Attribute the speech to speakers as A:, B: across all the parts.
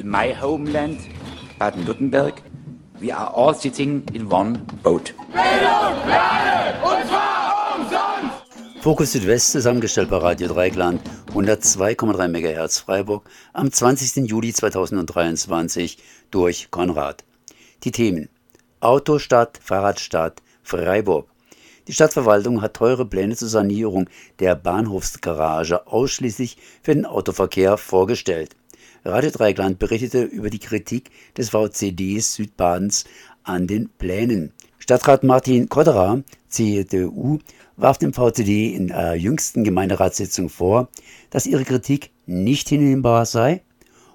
A: in my homeland, Baden-Württemberg, we are all sitting in one boat. Bildung,
B: Lerne, und zwar umsonst! Fokus Südwest zusammengestellt bei Radio Dreigland, 102,3 MHz Freiburg, am 20. Juli 2023 durch Konrad. Die Themen Autostadt, Fahrradstadt, Freiburg. Die Stadtverwaltung hat teure Pläne zur Sanierung der Bahnhofsgarage ausschließlich für den Autoverkehr vorgestellt. Radio Dreigland berichtete über die Kritik des VCDs Südbadens an den Plänen. Stadtrat Martin Kodderer, CDU, warf dem VCD in der jüngsten Gemeinderatssitzung vor, dass ihre Kritik nicht hinnehmbar sei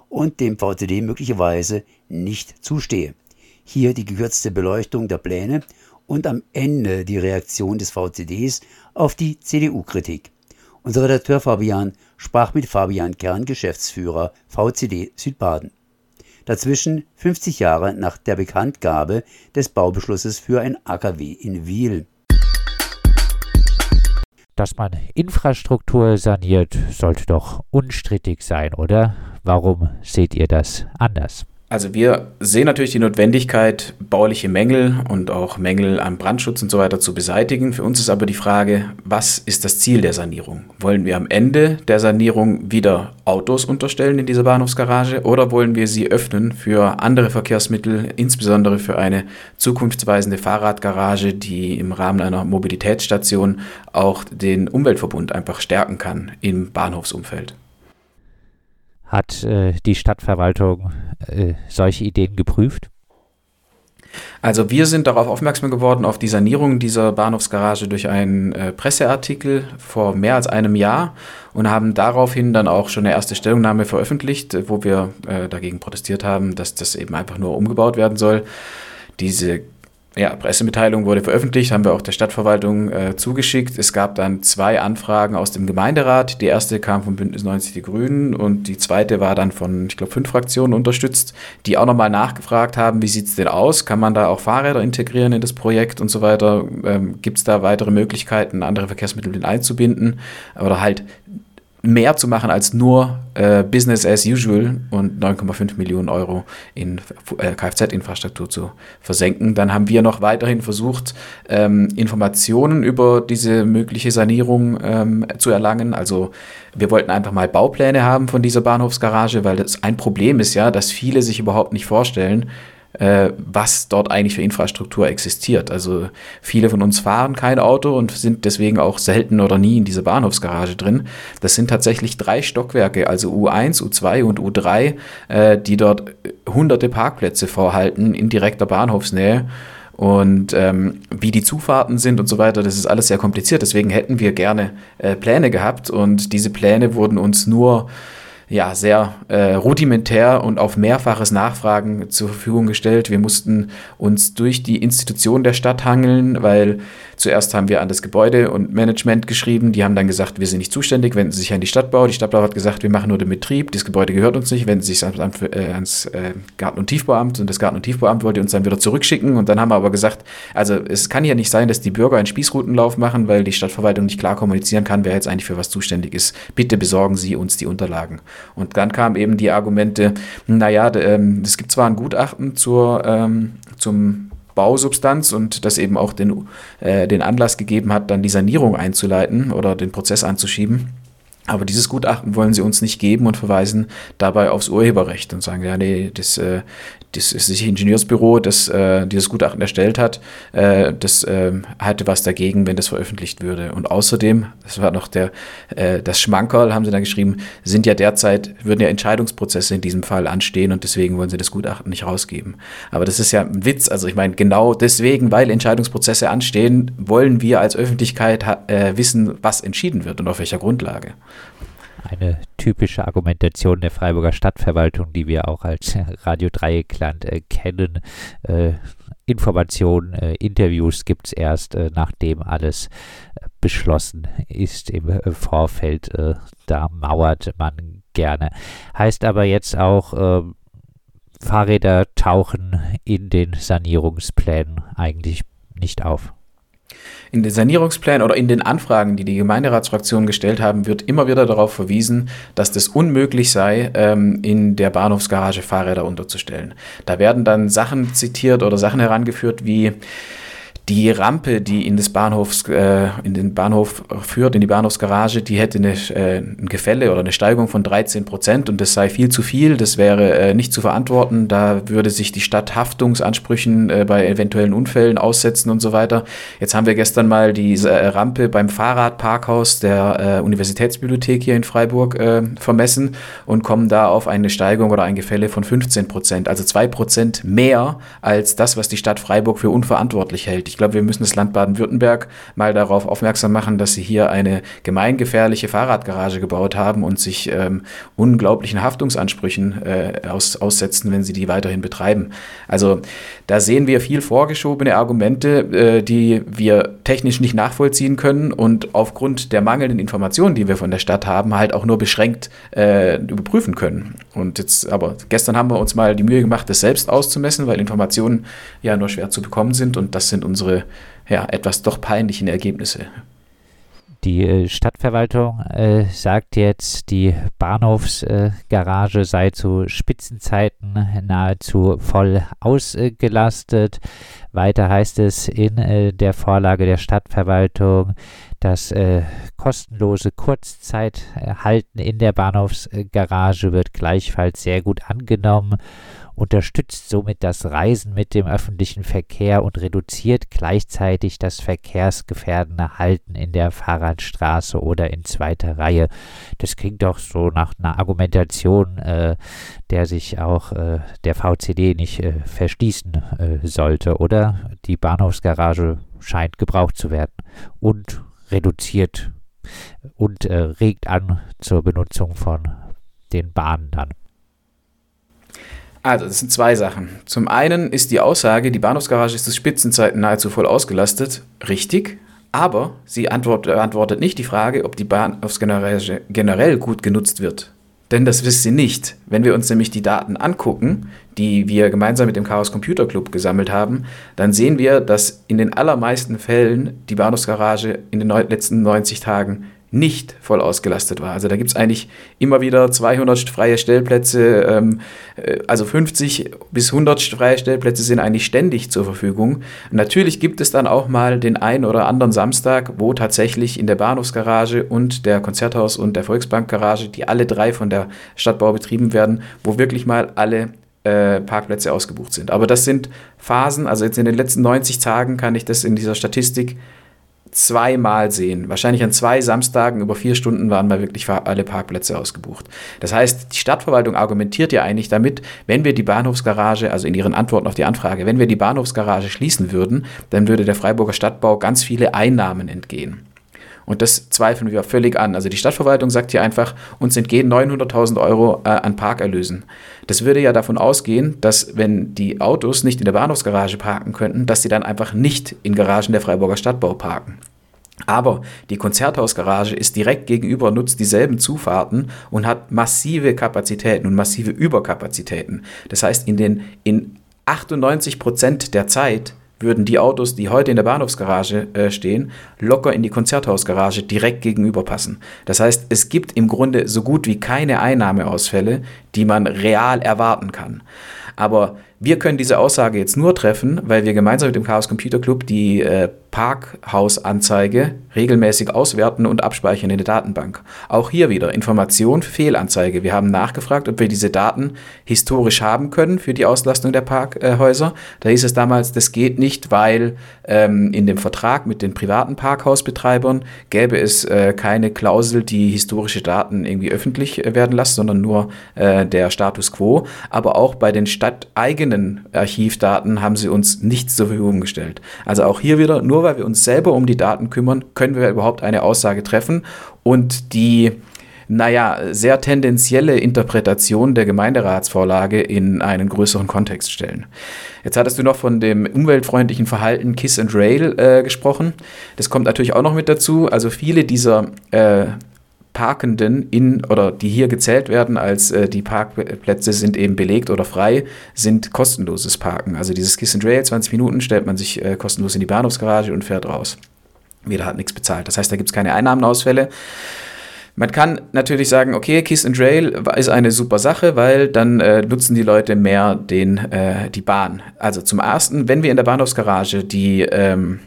B: und dem VCD möglicherweise nicht zustehe. Hier die gekürzte Beleuchtung der Pläne und am Ende die Reaktion des VCDs auf die CDU-Kritik. Unser Redakteur Fabian sprach mit Fabian Kern, Geschäftsführer VCD Südbaden. Dazwischen 50 Jahre nach der Bekanntgabe des Baubeschlusses für ein AKW in Wiel.
C: Dass man Infrastruktur saniert, sollte doch unstrittig sein, oder? Warum seht ihr das anders?
D: Also wir sehen natürlich die Notwendigkeit, bauliche Mängel und auch Mängel am Brandschutz und so weiter zu beseitigen. Für uns ist aber die Frage, was ist das Ziel der Sanierung? Wollen wir am Ende der Sanierung wieder Autos unterstellen in dieser Bahnhofsgarage oder wollen wir sie öffnen für andere Verkehrsmittel, insbesondere für eine zukunftsweisende Fahrradgarage, die im Rahmen einer Mobilitätsstation auch den Umweltverbund einfach stärken kann im Bahnhofsumfeld?
C: Hat äh, die Stadtverwaltung äh, solche Ideen geprüft?
D: Also wir sind darauf aufmerksam geworden, auf die Sanierung dieser Bahnhofsgarage durch einen äh, Presseartikel vor mehr als einem Jahr und haben daraufhin dann auch schon eine erste Stellungnahme veröffentlicht, wo wir äh, dagegen protestiert haben, dass das eben einfach nur umgebaut werden soll. Diese ja, Pressemitteilung wurde veröffentlicht, haben wir auch der Stadtverwaltung äh, zugeschickt. Es gab dann zwei Anfragen aus dem Gemeinderat. Die erste kam von Bündnis 90 Die Grünen und die zweite war dann von, ich glaube, fünf Fraktionen unterstützt, die auch nochmal nachgefragt haben, wie sieht es denn aus? Kann man da auch Fahrräder integrieren in das Projekt und so weiter? Ähm, Gibt es da weitere Möglichkeiten, andere Verkehrsmittel mit einzubinden? Oder halt mehr zu machen als nur äh, Business as usual und 9,5 Millionen Euro in äh, Kfz-Infrastruktur zu versenken. Dann haben wir noch weiterhin versucht, ähm, Informationen über diese mögliche Sanierung ähm, zu erlangen. Also wir wollten einfach mal Baupläne haben von dieser Bahnhofsgarage, weil das ein Problem ist ja, dass viele sich überhaupt nicht vorstellen, äh, was dort eigentlich für Infrastruktur existiert. Also viele von uns fahren kein Auto und sind deswegen auch selten oder nie in dieser Bahnhofsgarage drin. Das sind tatsächlich drei Stockwerke, also U1, U2 und U3, äh, die dort hunderte Parkplätze vorhalten in direkter Bahnhofsnähe. Und ähm, wie die Zufahrten sind und so weiter, das ist alles sehr kompliziert. Deswegen hätten wir gerne äh, Pläne gehabt und diese Pläne wurden uns nur ja, sehr äh, rudimentär und auf mehrfaches Nachfragen zur Verfügung gestellt. Wir mussten uns durch die Institution der Stadt hangeln, weil zuerst haben wir an das Gebäude und Management geschrieben. Die haben dann gesagt, wir sind nicht zuständig, wenden Sie sich an die Stadtbau. Die Stadtbau hat gesagt, wir machen nur den Betrieb, das Gebäude gehört uns nicht, wenden Sie sich ans, äh, ans äh, Garten- und Tiefbauamt. Und das Garten- und Tiefbauamt wollte uns dann wieder zurückschicken. Und dann haben wir aber gesagt, also es kann ja nicht sein, dass die Bürger einen Spießrutenlauf machen, weil die Stadtverwaltung nicht klar kommunizieren kann, wer jetzt eigentlich für was zuständig ist. Bitte besorgen Sie uns die Unterlagen. Und dann kamen eben die Argumente, naja, ähm, es gibt zwar ein Gutachten zur, ähm, zum Bausubstanz und das eben auch den, äh, den Anlass gegeben hat, dann die Sanierung einzuleiten oder den Prozess anzuschieben. Aber dieses Gutachten wollen sie uns nicht geben und verweisen dabei aufs Urheberrecht und sagen, ja, nee, das, äh, das Ingenieursbüro, das äh, dieses Gutachten erstellt hat, äh, das äh, hatte was dagegen, wenn das veröffentlicht würde. Und außerdem, das war noch der, äh, das Schmankerl, haben sie da geschrieben, sind ja derzeit, würden ja Entscheidungsprozesse in diesem Fall anstehen und deswegen wollen sie das Gutachten nicht rausgeben. Aber das ist ja ein Witz. Also ich meine, genau deswegen, weil Entscheidungsprozesse anstehen, wollen wir als Öffentlichkeit äh, wissen, was entschieden wird und auf welcher Grundlage
C: eine typische Argumentation der Freiburger Stadtverwaltung, die wir auch als Radio Dreieckland äh, kennen. Äh, Informationen, äh, Interviews gibt es erst, äh, nachdem alles äh, beschlossen ist im äh, Vorfeld. da mauert man gerne. Heißt aber jetzt auch, Fahrräder tauchen in den Sanierungsplänen eigentlich nicht auf.
D: In den Sanierungsplänen oder in den Anfragen, die die Gemeinderatsfraktionen gestellt haben, wird immer wieder darauf verwiesen, dass das unmöglich sei, ähm, in der Bahnhofsgarage Fahrräder unterzustellen. Da werden dann Sachen zitiert oder Sachen herangeführt wie die Rampe, die in, das Bahnhofs, äh, in den Bahnhof führt, in die Bahnhofsgarage, die hätte eine, äh, ein Gefälle oder eine Steigung von 13 Prozent und das sei viel zu viel, das wäre äh, nicht zu verantworten. Da würde sich die Stadt Haftungsansprüchen äh, bei eventuellen Unfällen aussetzen und so weiter. Jetzt haben wir gestern mal diese äh, Rampe beim Fahrradparkhaus der äh, Universitätsbibliothek hier in Freiburg vermessen und kommen da auf eine Steigung oder ein Gefälle von 15 Prozent, also zwei Prozent mehr als das, was die Stadt Freiburg für unverantwortlich hält. Ich ich glaube, wir müssen das Land Baden-Württemberg mal darauf aufmerksam machen, dass sie hier eine gemeingefährliche Fahrradgarage gebaut haben und sich ähm, unglaublichen Haftungsansprüchen äh, aus, aussetzen, wenn sie die weiterhin betreiben. Also da sehen wir viel vorgeschobene Argumente, äh, die wir technisch nicht nachvollziehen können und aufgrund der mangelnden Informationen, die wir von der Stadt haben, halt auch nur beschränkt äh, überprüfen können. Und jetzt, aber gestern haben wir uns mal die Mühe gemacht, das selbst auszumessen, weil Informationen ja nur schwer zu bekommen sind und das sind unsere unsere ja, etwas doch peinlichen Ergebnisse.
C: Die äh, Stadtverwaltung äh, sagt jetzt, die Bahnhofsgarage äh, sei zu Spitzenzeiten nahezu voll ausgelastet. Weiter heißt es in äh, der Vorlage der Stadtverwaltung, das äh, kostenlose Kurzzeithalten in der Bahnhofsgarage wird gleichfalls sehr gut angenommen unterstützt somit das Reisen mit dem öffentlichen Verkehr und reduziert gleichzeitig das verkehrsgefährdende Halten in der Fahrradstraße oder in zweiter Reihe. Das klingt doch so nach einer Argumentation, äh, der sich auch äh, der VCD nicht äh, verschließen äh, sollte, oder? Die Bahnhofsgarage scheint gebraucht zu werden und reduziert und äh, regt an zur Benutzung von den Bahnen dann.
D: Also, das sind zwei Sachen. Zum einen ist die Aussage, die Bahnhofsgarage ist zu Spitzenzeiten nahezu voll ausgelastet, richtig, aber sie antwortet, antwortet nicht die Frage, ob die Bahnhofsgarage generell gut genutzt wird. Denn das wisst sie nicht. Wenn wir uns nämlich die Daten angucken, die wir gemeinsam mit dem Chaos Computer Club gesammelt haben, dann sehen wir, dass in den allermeisten Fällen die Bahnhofsgarage in den letzten 90 Tagen nicht voll ausgelastet war. Also da gibt es eigentlich immer wieder 200 freie Stellplätze, ähm, äh, also 50 bis 100 freie Stellplätze sind eigentlich ständig zur Verfügung. natürlich gibt es dann auch mal den einen oder anderen Samstag, wo tatsächlich in der Bahnhofsgarage und der Konzerthaus und der Volksbankgarage, die alle drei von der Stadtbau betrieben werden, wo wirklich mal alle äh, Parkplätze ausgebucht sind. Aber das sind Phasen, also jetzt in den letzten 90 Tagen kann ich das in dieser Statistik zweimal sehen. Wahrscheinlich an zwei Samstagen über vier Stunden waren mal wirklich alle Parkplätze ausgebucht. Das heißt, die Stadtverwaltung argumentiert ja eigentlich damit, wenn wir die Bahnhofsgarage, also in ihren Antworten auf die Anfrage, wenn wir die Bahnhofsgarage schließen würden, dann würde der Freiburger Stadtbau ganz viele Einnahmen entgehen. Und das zweifeln wir völlig an. Also die Stadtverwaltung sagt hier einfach, uns entgehen 900.000 Euro äh, an Parkerlösen. Das würde ja davon ausgehen, dass wenn die Autos nicht in der Bahnhofsgarage parken könnten, dass sie dann einfach nicht in Garagen der Freiburger Stadtbau parken. Aber die Konzerthausgarage ist direkt gegenüber, nutzt dieselben Zufahrten und hat massive Kapazitäten und massive Überkapazitäten. Das heißt, in den in 98 Prozent der Zeit würden die Autos, die heute in der Bahnhofsgarage äh, stehen, locker in die Konzerthausgarage direkt gegenüber passen. Das heißt, es gibt im Grunde so gut wie keine Einnahmeausfälle, die man real erwarten kann. Aber wir können diese Aussage jetzt nur treffen, weil wir gemeinsam mit dem Chaos Computer Club die äh, Parkhausanzeige regelmäßig auswerten und abspeichern in der Datenbank. Auch hier wieder Information Fehlanzeige. Wir haben nachgefragt, ob wir diese Daten historisch haben können für die Auslastung der Parkhäuser. Da hieß es damals, das geht nicht, weil ähm, in dem Vertrag mit den privaten Parkhausbetreibern gäbe es äh, keine Klausel, die historische Daten irgendwie öffentlich äh, werden lässt, sondern nur äh, der Status quo. Aber auch bei den stadteigenen Archivdaten haben sie uns nichts zur Verfügung gestellt. Also auch hier wieder nur weil wir uns selber um die Daten kümmern, können wir überhaupt eine Aussage treffen. Und die, naja, sehr tendenzielle Interpretation der Gemeinderatsvorlage in einen größeren Kontext stellen. Jetzt hattest du noch von dem umweltfreundlichen Verhalten Kiss and Rail äh, gesprochen. Das kommt natürlich auch noch mit dazu. Also viele dieser äh, Parkenden in oder die hier gezählt werden als äh, die Parkplätze sind eben belegt oder frei, sind kostenloses Parken. Also dieses Kiss and Rail, 20 Minuten stellt man sich äh, kostenlos in die Bahnhofsgarage und fährt raus. Jeder hat nichts bezahlt. Das heißt, da gibt es keine Einnahmenausfälle. Man kann natürlich sagen, okay, Kiss and Rail ist eine super Sache, weil dann äh, nutzen die Leute mehr den, äh, die Bahn. Also zum ersten, wenn wir in der Bahnhofsgarage die ähm,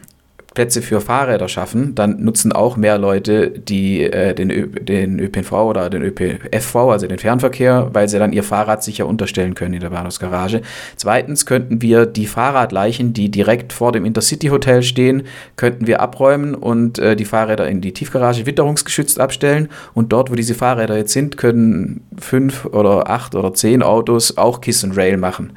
D: Plätze für Fahrräder schaffen, dann nutzen auch mehr Leute die, äh, den, Ö den ÖPNV oder den ÖPFV, also den Fernverkehr, weil sie dann ihr Fahrrad sicher unterstellen können in der Bahnhofsgarage. Zweitens könnten wir die Fahrradleichen, die direkt vor dem Intercity Hotel stehen, könnten wir abräumen und äh, die Fahrräder in die Tiefgarage witterungsgeschützt abstellen. Und dort, wo diese Fahrräder jetzt sind, können fünf oder acht oder zehn Autos auch Kiss and Rail machen.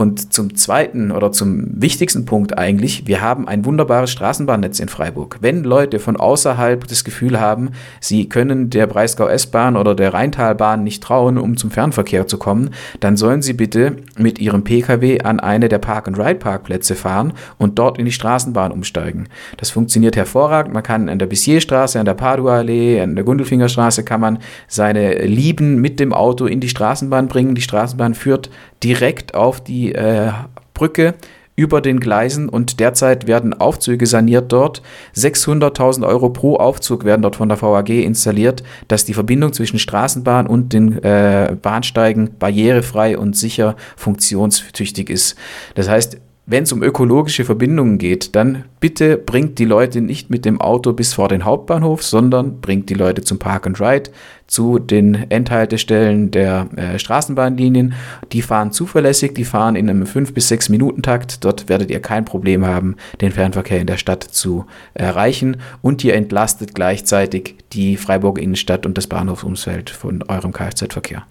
D: Und zum zweiten oder zum wichtigsten Punkt eigentlich, wir haben ein wunderbares Straßenbahnnetz in Freiburg. Wenn Leute von außerhalb das Gefühl haben, sie können der Breisgau S-Bahn oder der Rheintalbahn nicht trauen, um zum Fernverkehr zu kommen, dann sollen sie bitte mit ihrem Pkw an eine der Park-and-Ride-Parkplätze fahren und dort in die Straßenbahn umsteigen. Das funktioniert hervorragend. Man kann an der Bissierstraße, an der Padua-Allee, an der Gundelfingerstraße kann man seine Lieben mit dem Auto in die Straßenbahn bringen. Die Straßenbahn führt direkt auf die äh, Brücke über den Gleisen und derzeit werden Aufzüge saniert dort. 600.000 Euro pro Aufzug werden dort von der VAG installiert, dass die Verbindung zwischen Straßenbahn und den äh, Bahnsteigen barrierefrei und sicher funktionstüchtig ist. Das heißt, wenn es um ökologische Verbindungen geht, dann bitte bringt die Leute nicht mit dem Auto bis vor den Hauptbahnhof, sondern bringt die Leute zum Park and Ride, zu den Endhaltestellen der äh, Straßenbahnlinien. Die fahren zuverlässig, die fahren in einem 5 bis 6 Minuten Takt. Dort werdet ihr kein Problem haben, den Fernverkehr in der Stadt zu erreichen und ihr entlastet gleichzeitig die Freiburger Innenstadt und das Bahnhofsumfeld von eurem Kfz-Verkehr.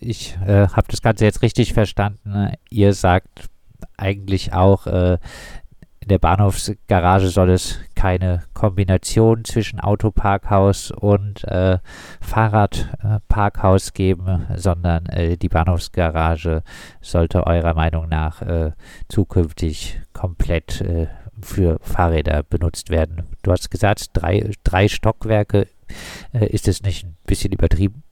C: Ich äh, habe das Ganze jetzt richtig verstanden. Ihr sagt, eigentlich auch äh, in der Bahnhofsgarage soll es keine Kombination zwischen Autoparkhaus und äh, Fahrradparkhaus geben, sondern äh, die Bahnhofsgarage sollte eurer Meinung nach äh, zukünftig komplett äh, für Fahrräder benutzt werden. Du hast gesagt, drei, drei Stockwerke. Äh, ist es nicht ein bisschen übertrieben?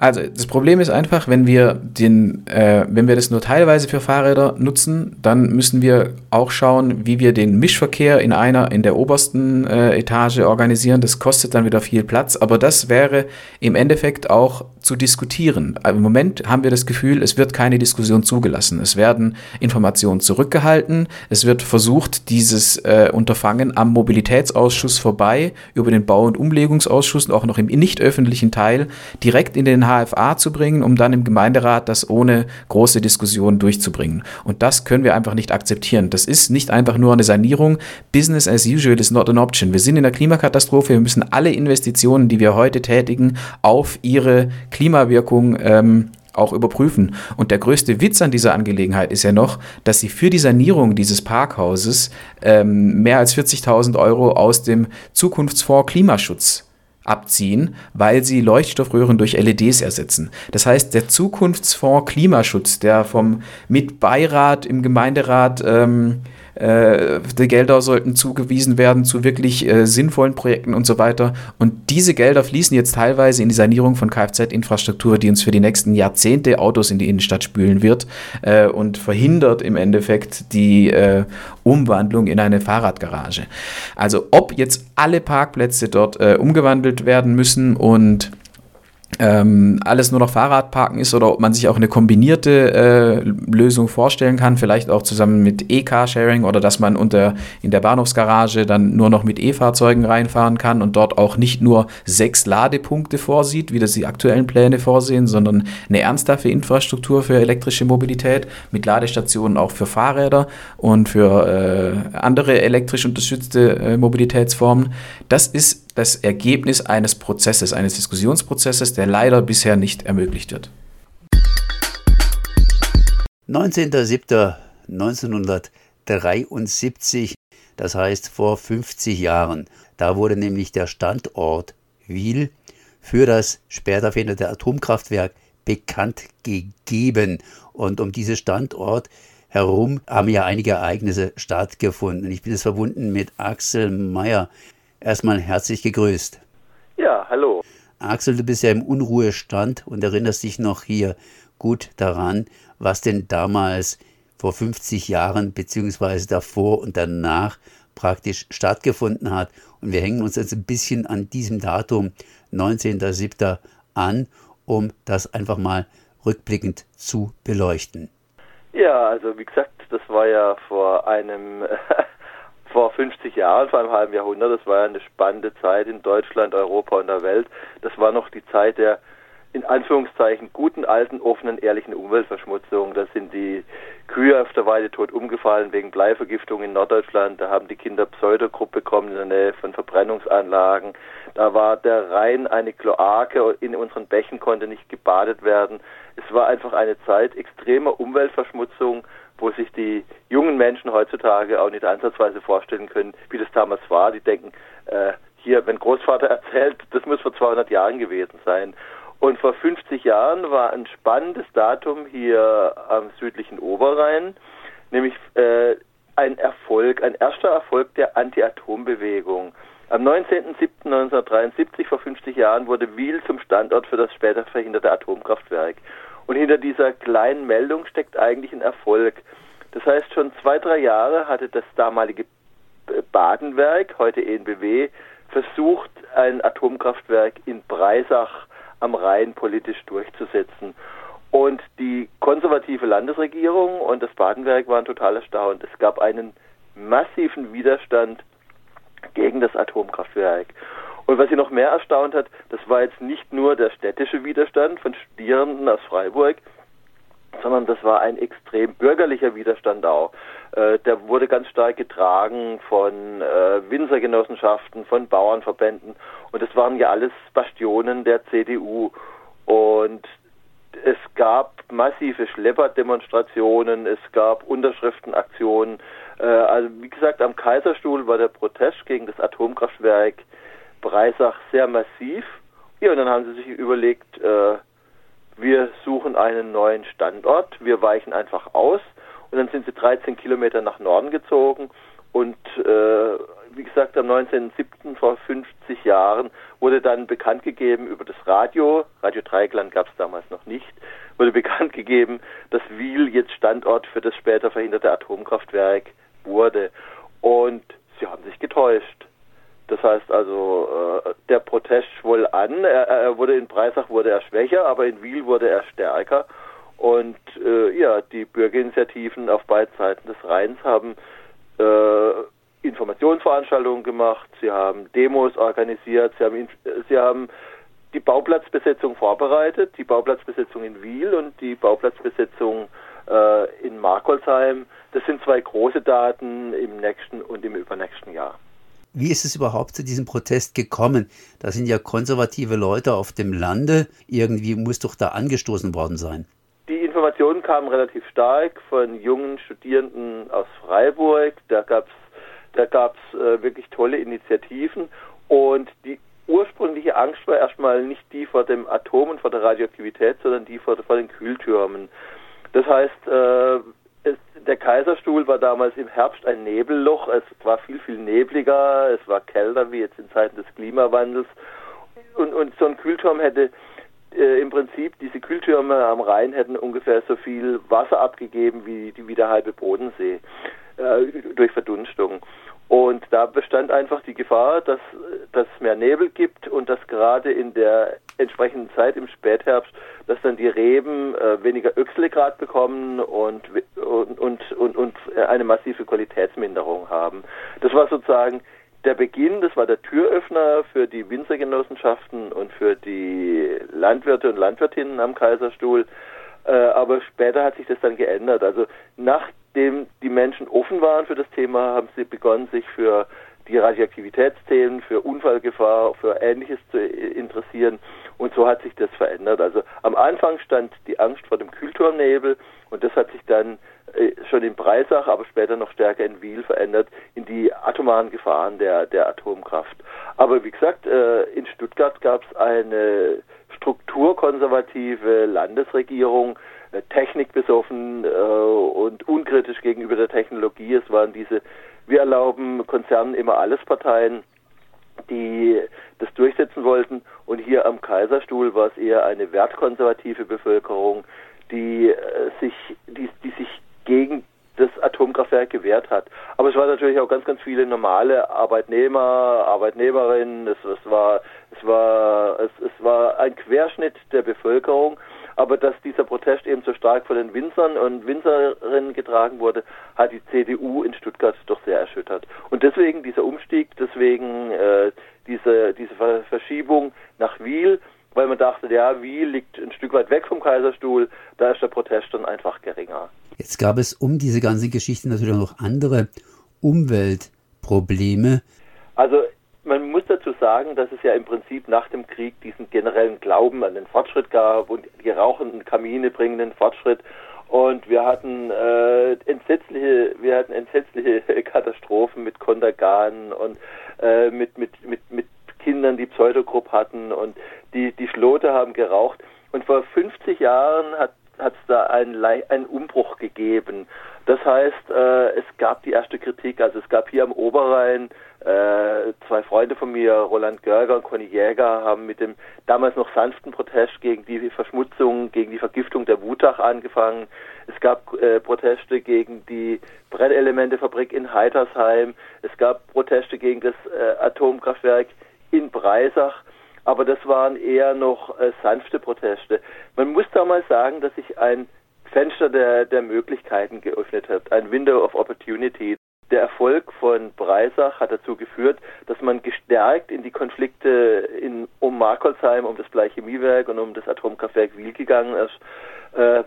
D: Also das Problem ist einfach, wenn wir den, äh, wenn wir das nur teilweise für Fahrräder nutzen, dann müssen wir auch schauen, wie wir den Mischverkehr in einer in der obersten äh, Etage organisieren. Das kostet dann wieder viel Platz, aber das wäre im Endeffekt auch zu diskutieren. Im Moment haben wir das Gefühl, es wird keine Diskussion zugelassen. Es werden Informationen zurückgehalten. Es wird versucht, dieses äh, Unterfangen am Mobilitätsausschuss vorbei über den Bau- und Umlegungsausschuss und auch noch im nicht öffentlichen Teil direkt in den HFA zu bringen, um dann im Gemeinderat das ohne große Diskussion durchzubringen. Und das können wir einfach nicht akzeptieren. Das ist nicht einfach nur eine Sanierung. Business as usual is not an option. Wir sind in der Klimakatastrophe. Wir müssen alle Investitionen, die wir heute tätigen, auf ihre Klimawirkung ähm, auch überprüfen. Und der größte Witz an dieser Angelegenheit ist ja noch, dass sie für die Sanierung dieses Parkhauses ähm, mehr als 40.000 Euro aus dem Zukunftsfonds Klimaschutz abziehen, weil sie Leuchtstoffröhren durch LEDs ersetzen. Das heißt, der Zukunftsfonds Klimaschutz, der vom Mitbeirat im Gemeinderat ähm, äh, die Gelder sollten zugewiesen werden zu wirklich äh, sinnvollen Projekten und so weiter. Und diese Gelder fließen jetzt teilweise in die Sanierung von Kfz-Infrastruktur, die uns für die nächsten Jahrzehnte Autos in die Innenstadt spülen wird äh, und verhindert im Endeffekt die äh, Umwandlung in eine Fahrradgarage. Also ob jetzt alle Parkplätze dort äh, umgewandelt werden müssen und ähm, alles nur noch Fahrradparken ist oder ob man sich auch eine kombinierte äh, Lösung vorstellen kann, vielleicht auch zusammen mit E-Carsharing oder dass man unter, in der Bahnhofsgarage dann nur noch mit E-Fahrzeugen reinfahren kann und dort auch nicht nur sechs Ladepunkte vorsieht, wie das die aktuellen Pläne vorsehen, sondern eine ernsthafte Infrastruktur für elektrische Mobilität mit Ladestationen auch für Fahrräder und für äh, andere elektrisch unterstützte äh, Mobilitätsformen. Das ist das Ergebnis eines Prozesses, eines Diskussionsprozesses, der leider bisher nicht ermöglicht wird.
B: 19.07.1973, das heißt vor 50 Jahren, da wurde nämlich der Standort Wiel für das später verhinderte Atomkraftwerk bekannt gegeben. Und um diesen Standort herum haben ja einige Ereignisse stattgefunden. Ich bin jetzt verbunden mit Axel Meyer. Erstmal herzlich gegrüßt.
E: Ja, hallo.
B: Axel, du bist ja im Unruhestand und erinnerst dich noch hier gut daran, was denn damals vor 50 Jahren beziehungsweise davor und danach praktisch stattgefunden hat. Und wir hängen uns jetzt ein bisschen an diesem Datum 19.07. an, um das einfach mal rückblickend zu beleuchten.
E: Ja, also wie gesagt, das war ja vor einem vor 50 Jahren, vor einem halben Jahrhundert, das war ja eine spannende Zeit in Deutschland, Europa und der Welt. Das war noch die Zeit der in Anführungszeichen guten, alten, offenen, ehrlichen Umweltverschmutzung. Da sind die Kühe auf der Weide tot umgefallen wegen Bleivergiftung in Norddeutschland. Da haben die Kinder Pseudogruppe bekommen in der Nähe von Verbrennungsanlagen. Da war der Rhein eine Kloake. In unseren Bächen konnte nicht gebadet werden. Es war einfach eine Zeit extremer Umweltverschmutzung, wo sich die jungen Menschen heutzutage auch nicht ansatzweise vorstellen können, wie das damals war. Die denken, äh, hier, wenn Großvater erzählt, das muss vor 200 Jahren gewesen sein. Und vor 50 Jahren war ein spannendes Datum hier am südlichen Oberrhein, nämlich äh, ein Erfolg, ein erster Erfolg der Anti-Atom-Bewegung. Am 19.07.1973, vor 50 Jahren, wurde Wiel zum Standort für das später verhinderte Atomkraftwerk. Und hinter dieser kleinen Meldung steckt eigentlich ein Erfolg. Das heißt, schon zwei, drei Jahre hatte das damalige Badenwerk, heute ENBW, versucht, ein Atomkraftwerk in Breisach am Rhein politisch durchzusetzen. Und die konservative Landesregierung und das Badenwerk waren total erstaunt. Es gab einen massiven Widerstand gegen das Atomkraftwerk. Und was sie noch mehr erstaunt hat, das war jetzt nicht nur der städtische Widerstand von Studierenden aus Freiburg, sondern das war ein extrem bürgerlicher Widerstand auch. Äh, der wurde ganz stark getragen von äh, Winzergenossenschaften, von Bauernverbänden und es waren ja alles Bastionen der CDU und es gab massive Schlepperdemonstrationen, es gab Unterschriftenaktionen. Äh, also wie gesagt, am Kaiserstuhl war der Protest gegen das Atomkraftwerk Breisach sehr massiv. Ja, und dann haben sie sich überlegt, äh, wir suchen einen neuen Standort, wir weichen einfach aus und dann sind sie 13 Kilometer nach Norden gezogen und äh, wie gesagt, am 19.07. vor 50 Jahren wurde dann bekannt gegeben über das Radio, Radio Dreieckland gab es damals noch nicht, wurde bekannt gegeben, dass Wiel jetzt Standort für das später verhinderte Atomkraftwerk wurde. Und sie haben sich getäuscht. Das heißt also, äh, der Protest schwoll an. Er, er, wurde in Breisach wurde er schwächer, aber in Wiel wurde er stärker. Und äh, ja, die Bürgerinitiativen auf beiden Seiten des Rheins haben äh, Informationsveranstaltungen gemacht, sie haben Demos organisiert, sie haben, sie haben die Bauplatzbesetzung vorbereitet, die Bauplatzbesetzung in Wiel und die Bauplatzbesetzung äh, in Markolsheim. Das sind zwei große Daten im nächsten und im übernächsten Jahr.
B: Wie ist es überhaupt zu diesem Protest gekommen? Da sind ja konservative Leute auf dem Lande. Irgendwie muss doch da angestoßen worden sein.
E: Die Informationen kamen relativ stark von jungen Studierenden aus Freiburg. Da gab es da gab's, äh, wirklich tolle Initiativen und die ursprüngliche Angst war erstmal nicht die vor dem Atom und vor der Radioaktivität, sondern die vor, vor den Kühltürmen. Das heißt, äh, es, der Kaiserstuhl war damals im Herbst ein Nebelloch. Es war viel, viel nebliger. Es war kälter wie jetzt in Zeiten des Klimawandels. Und, und so ein Kühlturm hätte äh, im Prinzip, diese Kühltürme am Rhein hätten ungefähr so viel Wasser abgegeben wie, wie der halbe Bodensee äh, durch Verdunstung. Und da bestand einfach die Gefahr, dass, dass es mehr Nebel gibt und dass gerade in der entsprechenden Zeit im Spätherbst, dass dann die Reben äh, weniger Öchslegrad bekommen und, und, und, und, und eine massive Qualitätsminderung haben. Das war sozusagen der Beginn, das war der Türöffner für die Winzergenossenschaften und für die Landwirte und Landwirtinnen am Kaiserstuhl. Äh, aber später hat sich das dann geändert. Also nach dem die Menschen offen waren für das Thema, haben sie begonnen, sich für die Radioaktivitätsthemen, für Unfallgefahr, für Ähnliches zu interessieren. Und so hat sich das verändert. Also am Anfang stand die Angst vor dem Kühlturmnebel und das hat sich dann äh, schon in Breisach, aber später noch stärker in Wiel verändert, in die atomaren Gefahren der, der Atomkraft. Aber wie gesagt, äh, in Stuttgart gab es eine strukturkonservative Landesregierung, technikbesoffen äh, und unkritisch gegenüber der Technologie. Es waren diese Wir erlauben Konzernen immer alles Parteien. die das durchsetzen wollten. Und hier am Kaiserstuhl war es eher eine wertkonservative Bevölkerung, die äh, sich, die, die sich gegen das Atomkraftwerk gewehrt hat. Aber es waren natürlich auch ganz, ganz viele normale Arbeitnehmer, Arbeitnehmerinnen. Es, es war, es war, es, es war ein Querschnitt der Bevölkerung. Aber dass dieser Protest eben so stark von den Winzern und Winzerinnen getragen wurde, hat die CDU in Stuttgart doch sehr erschüttert. Und deswegen dieser Umstieg, deswegen äh, diese, diese Verschiebung nach Wiel, weil man dachte, ja, Wiel liegt ein Stück weit weg vom Kaiserstuhl, da ist der Protest dann einfach geringer.
B: Jetzt gab es um diese ganze Geschichte natürlich auch noch andere Umweltprobleme.
E: Also man muss dazu sagen, dass es ja im Prinzip nach dem Krieg diesen generellen Glauben an den Fortschritt gab und die rauchenden Kamine bringen den Fortschritt. Und wir hatten äh, entsetzliche, wir hatten entsetzliche Katastrophen mit Kontergan und äh, mit, mit, mit, mit Kindern, die Pseudogrupp hatten und die, die Schlote haben geraucht. Und vor 50 Jahren hat es da einen, einen Umbruch gegeben. Das heißt, äh, es gab die erste Kritik, also es gab hier am Oberrhein äh, zwei Freunde von mir, Roland Görger und Conny Jäger, haben mit dem damals noch sanften Protest gegen die Verschmutzung, gegen die Vergiftung der Wutach angefangen. Es gab äh, Proteste gegen die Brennelementefabrik in Heitersheim. Es gab Proteste gegen das äh, Atomkraftwerk in Breisach aber das waren eher noch äh, sanfte Proteste. Man muss da mal sagen, dass sich ein Fenster der, der Möglichkeiten geöffnet hat, ein Window of Opportunity. Der Erfolg von Breisach hat dazu geführt, dass man gestärkt in die Konflikte in, um Markolsheim, um das Bleichemiewerk und um das Atomkraftwerk Wiel gegangen ist. Äh,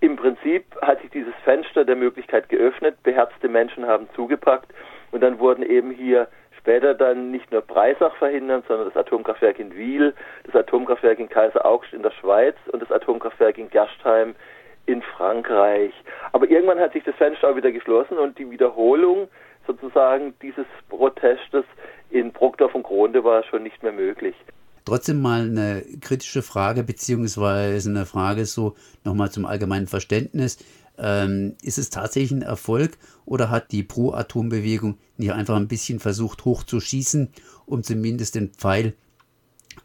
E: Im Prinzip hat sich dieses Fenster der Möglichkeit geöffnet, beherzte Menschen haben zugepackt und dann wurden eben hier später dann nicht nur Breisach verhindern, sondern das Atomkraftwerk in Wiel, das Atomkraftwerk in Kaiser-Augst in der Schweiz und das Atomkraftwerk in Gerstheim in Frankreich. Aber irgendwann hat sich das Fenster auch wieder geschlossen und die Wiederholung sozusagen dieses Protestes in Brockdorf und Gronde war schon nicht mehr möglich.
B: Trotzdem mal eine kritische Frage, beziehungsweise eine Frage so nochmal zum allgemeinen Verständnis. Ähm, ist es tatsächlich ein Erfolg oder hat die Pro-Atom-Bewegung nicht einfach ein bisschen versucht hochzuschießen, um zumindest den Pfeil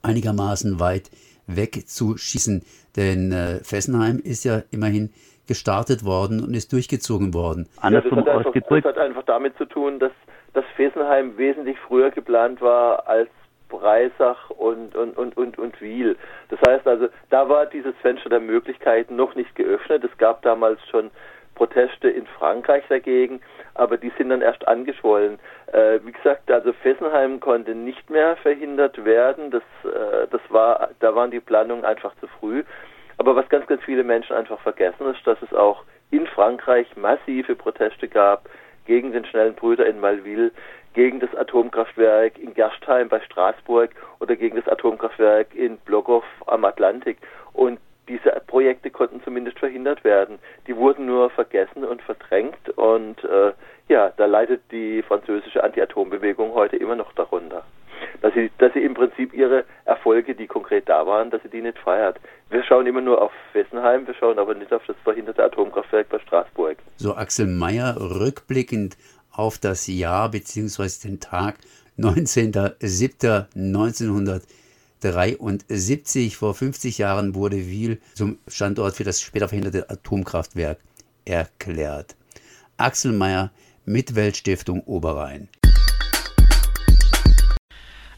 B: einigermaßen weit wegzuschießen? Denn äh, Fessenheim ist ja immerhin gestartet worden und ist durchgezogen worden.
E: Ja, das, hat einfach, das hat einfach damit zu tun, dass, dass Fessenheim wesentlich früher geplant war als Breisach und, und, und, und, und Wiel. Das heißt also, da war dieses Fenster der Möglichkeiten noch nicht geöffnet. Es gab damals schon Proteste in Frankreich dagegen, aber die sind dann erst angeschwollen. Äh, wie gesagt, also Fessenheim konnte nicht mehr verhindert werden. Das, äh, das war, da waren die Planungen einfach zu früh. Aber was ganz, ganz viele Menschen einfach vergessen ist, dass es auch in Frankreich massive Proteste gab gegen den schnellen Brüder in Malville, gegen das Atomkraftwerk in Gerstheim bei Straßburg oder gegen das Atomkraftwerk in Blogow am Atlantik. Und diese Projekte konnten zumindest verhindert werden. Die wurden nur vergessen und verdrängt und äh, ja, da leidet die französische Anti-Atom-Bewegung heute immer noch darunter. Dass sie, dass sie im Prinzip ihre Erfolge, die konkret da waren, dass sie die nicht feiert. Wir schauen immer nur auf Fessenheim, wir schauen aber nicht auf das verhinderte Atomkraftwerk bei Straßburg.
B: So Axel Mayer rückblickend auf das Jahr bzw. den Tag 19.07.1973. Vor 50 Jahren wurde Wiel zum Standort für das später verhinderte Atomkraftwerk erklärt. Axel Mayer, Mitweltstiftung Oberrhein.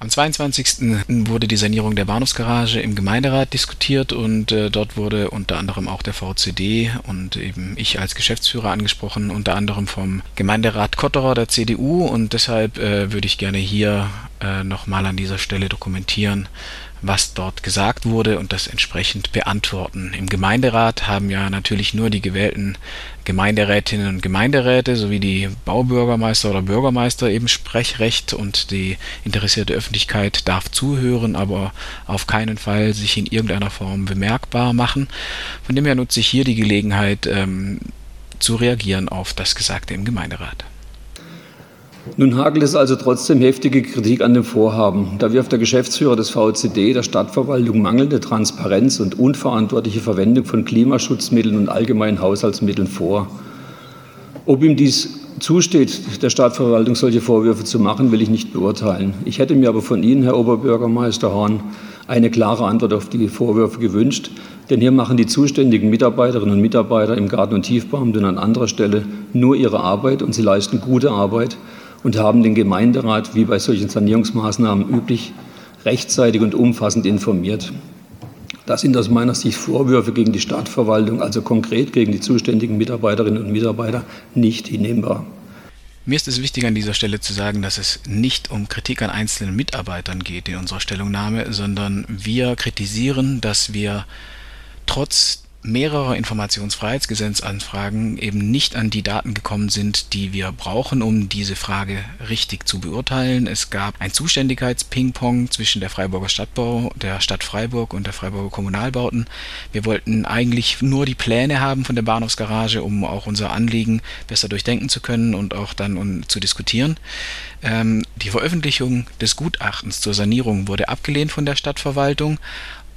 D: Am 22. wurde die Sanierung der Bahnhofsgarage im Gemeinderat diskutiert und äh, dort wurde unter anderem auch der VCD und eben ich als Geschäftsführer angesprochen, unter anderem vom Gemeinderat Kotterer der CDU und deshalb äh, würde ich gerne hier äh, nochmal an dieser Stelle dokumentieren, was dort gesagt wurde und das entsprechend beantworten. Im Gemeinderat haben ja natürlich nur die gewählten Gemeinderätinnen und Gemeinderäte sowie die Baubürgermeister oder Bürgermeister eben Sprechrecht und die interessierte Öffentlichkeit darf zuhören, aber auf keinen Fall sich in irgendeiner Form bemerkbar machen. Von dem her nutze ich hier die Gelegenheit ähm, zu reagieren auf das Gesagte im Gemeinderat.
F: Nun hagelt es also trotzdem heftige Kritik an dem Vorhaben. Da wirft der Geschäftsführer des VCD der Stadtverwaltung mangelnde Transparenz und unverantwortliche Verwendung von Klimaschutzmitteln und allgemeinen Haushaltsmitteln vor. Ob ihm dies zusteht, der Stadtverwaltung solche Vorwürfe zu machen, will ich nicht beurteilen. Ich hätte mir aber von Ihnen, Herr Oberbürgermeister Horn, eine klare Antwort auf die Vorwürfe gewünscht. Denn hier machen die zuständigen Mitarbeiterinnen und Mitarbeiter im Garten- und Tiefbauamt und an anderer Stelle nur ihre Arbeit und sie leisten gute Arbeit und haben den Gemeinderat, wie bei solchen Sanierungsmaßnahmen üblich, rechtzeitig und umfassend informiert. Das sind aus meiner Sicht Vorwürfe gegen die Stadtverwaltung, also konkret gegen die zuständigen Mitarbeiterinnen und Mitarbeiter, nicht hinnehmbar.
D: Mir ist es wichtig an dieser Stelle zu sagen, dass es nicht um Kritik an einzelnen Mitarbeitern geht in unserer Stellungnahme, sondern wir kritisieren, dass wir trotz mehrerer Informationsfreiheitsgesetzanfragen eben nicht an die Daten gekommen sind, die wir brauchen, um diese Frage richtig zu beurteilen. Es gab ein Zuständigkeits-Ping-Pong zwischen der Freiburger Stadtbau, der Stadt Freiburg und der Freiburger Kommunalbauten. Wir wollten eigentlich nur die Pläne haben von der Bahnhofsgarage, um auch unser Anliegen besser durchdenken zu können und auch dann um, zu diskutieren. Ähm, die Veröffentlichung des Gutachtens zur Sanierung wurde abgelehnt von der Stadtverwaltung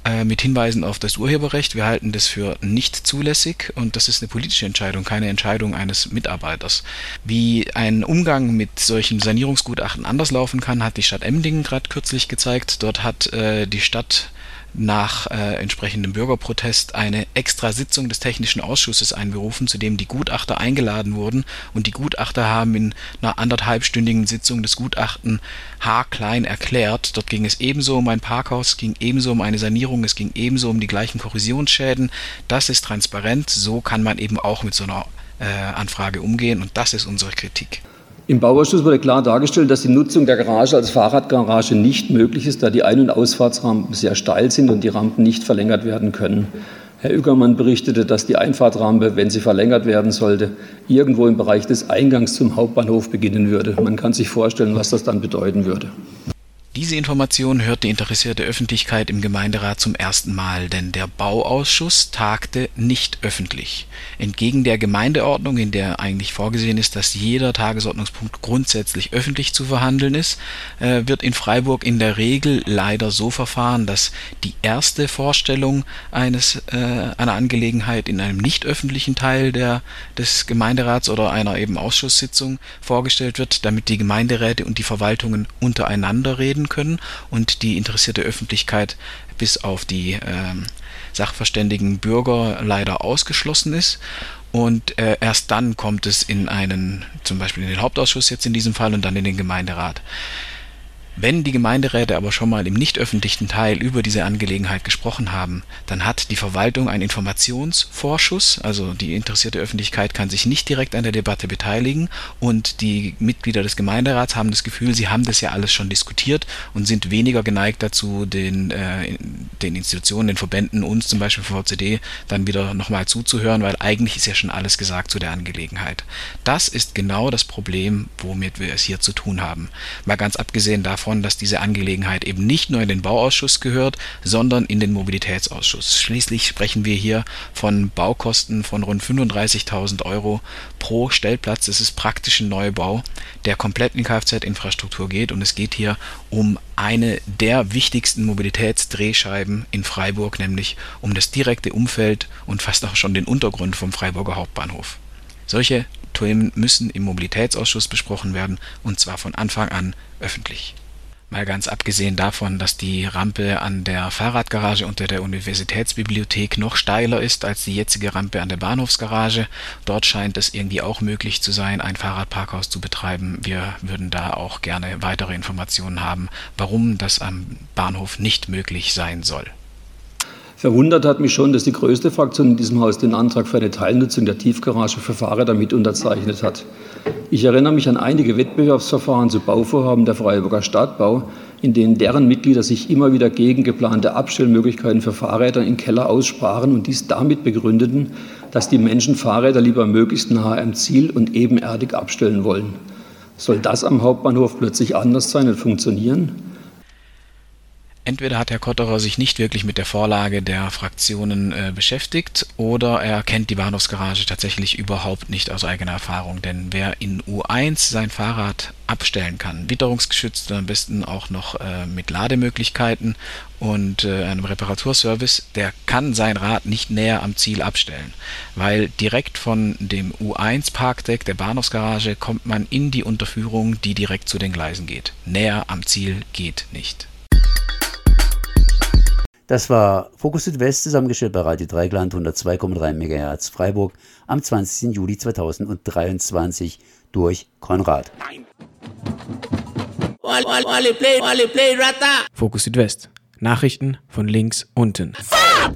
D: äh, mit Hinweisen auf das Urheberrecht. Wir halten das für nicht zulässig und das ist eine politische Entscheidung, keine Entscheidung eines Mitarbeiters. Wie ein Umgang mit solchen Sanierungsgutachten anders laufen kann, hat die Stadt Emdingen gerade kürzlich gezeigt. Dort hat äh, die Stadt nach äh, entsprechendem Bürgerprotest eine extra Sitzung des Technischen Ausschusses einberufen, zu dem die Gutachter eingeladen wurden. Und die Gutachter haben in einer anderthalbstündigen Sitzung das Gutachten haarklein erklärt. Dort ging es ebenso um ein Parkhaus, es ging ebenso um eine Sanierung, es ging ebenso um die gleichen Korrosionsschäden. Das ist transparent, so kann man eben auch mit so einer äh, Anfrage umgehen und das ist unsere Kritik.
F: Im Bauausschuss wurde klar dargestellt, dass die Nutzung der Garage als Fahrradgarage nicht möglich ist, da die Ein- und Ausfahrtsrampen sehr steil sind und die Rampen nicht verlängert werden können. Herr Ueckermann berichtete, dass die Einfahrtrampe, wenn sie verlängert werden sollte, irgendwo im Bereich des Eingangs zum Hauptbahnhof beginnen würde. Man kann sich vorstellen, was das dann bedeuten würde.
D: Diese Information hört die interessierte Öffentlichkeit im Gemeinderat zum ersten Mal, denn der Bauausschuss tagte nicht öffentlich. Entgegen der Gemeindeordnung, in der eigentlich vorgesehen ist, dass jeder Tagesordnungspunkt grundsätzlich öffentlich zu verhandeln ist, äh, wird in Freiburg in der Regel leider so verfahren, dass die erste Vorstellung eines, äh, einer Angelegenheit in einem nicht öffentlichen Teil der, des Gemeinderats oder einer eben Ausschusssitzung vorgestellt wird, damit die Gemeinderäte und die Verwaltungen untereinander reden können und die interessierte Öffentlichkeit bis auf die äh, sachverständigen Bürger leider ausgeschlossen ist. Und äh, erst dann kommt es in einen, zum Beispiel in den Hauptausschuss jetzt in diesem Fall und dann in den Gemeinderat. Wenn die Gemeinderäte aber schon mal im nicht öffentlichen Teil über diese Angelegenheit gesprochen haben, dann hat die Verwaltung einen Informationsvorschuss, also die interessierte Öffentlichkeit kann sich nicht direkt an der Debatte beteiligen und die Mitglieder des Gemeinderats haben das Gefühl, sie haben das ja alles schon diskutiert und sind weniger geneigt dazu, den, äh, den Institutionen, den Verbänden, uns zum Beispiel VCD, dann wieder nochmal zuzuhören, weil eigentlich ist ja schon alles gesagt zu der Angelegenheit. Das ist genau das Problem, womit wir es hier zu tun haben. Mal ganz abgesehen davon, davon, dass diese Angelegenheit eben nicht nur in den Bauausschuss gehört, sondern in den Mobilitätsausschuss. Schließlich sprechen wir hier von Baukosten von rund 35.000 Euro pro Stellplatz. Es ist praktisch ein Neubau, der komplett in Kfz-Infrastruktur geht und es geht hier um eine der wichtigsten Mobilitätsdrehscheiben in Freiburg, nämlich um das direkte Umfeld und fast auch schon den Untergrund vom Freiburger Hauptbahnhof. Solche Themen müssen im Mobilitätsausschuss besprochen werden und zwar von Anfang an öffentlich. Mal ganz abgesehen davon, dass die Rampe an der Fahrradgarage unter der Universitätsbibliothek noch steiler ist als die jetzige Rampe an der Bahnhofsgarage. Dort scheint es irgendwie auch möglich zu sein, ein Fahrradparkhaus zu betreiben. Wir würden da auch gerne weitere Informationen haben, warum das am Bahnhof nicht möglich sein soll.
F: Verwundert hat mich schon, dass die größte Fraktion in diesem Haus den Antrag für eine Teilnutzung der Tiefgarage für Fahrräder mit unterzeichnet hat. Ich erinnere mich an einige Wettbewerbsverfahren zu Bauvorhaben der Freiburger Stadtbau, in denen deren Mitglieder sich immer wieder gegen geplante Abstellmöglichkeiten für Fahrräder in Keller aussprachen und dies damit begründeten, dass die Menschen Fahrräder lieber möglichst nahe am Ziel und ebenerdig abstellen wollen. Soll das am Hauptbahnhof plötzlich anders sein und funktionieren?
D: Entweder hat Herr Kotterer sich nicht wirklich mit der Vorlage der Fraktionen äh, beschäftigt oder er kennt die Bahnhofsgarage tatsächlich überhaupt nicht aus eigener Erfahrung. Denn wer in U1 sein Fahrrad abstellen kann, witterungsgeschützt und am besten auch noch äh, mit Lademöglichkeiten und äh, einem Reparaturservice, der kann sein Rad nicht näher am Ziel abstellen, weil direkt von dem U1 Parkdeck der Bahnhofsgarage kommt man in die Unterführung, die direkt zu den Gleisen geht. Näher am Ziel geht nicht.
B: Das war Fokus Südwest zusammengestellt bei Radio Dreigland 102,3 MHz Freiburg am 20. Juli 2023 durch Konrad.
D: Fokus Südwest. Nachrichten von links unten.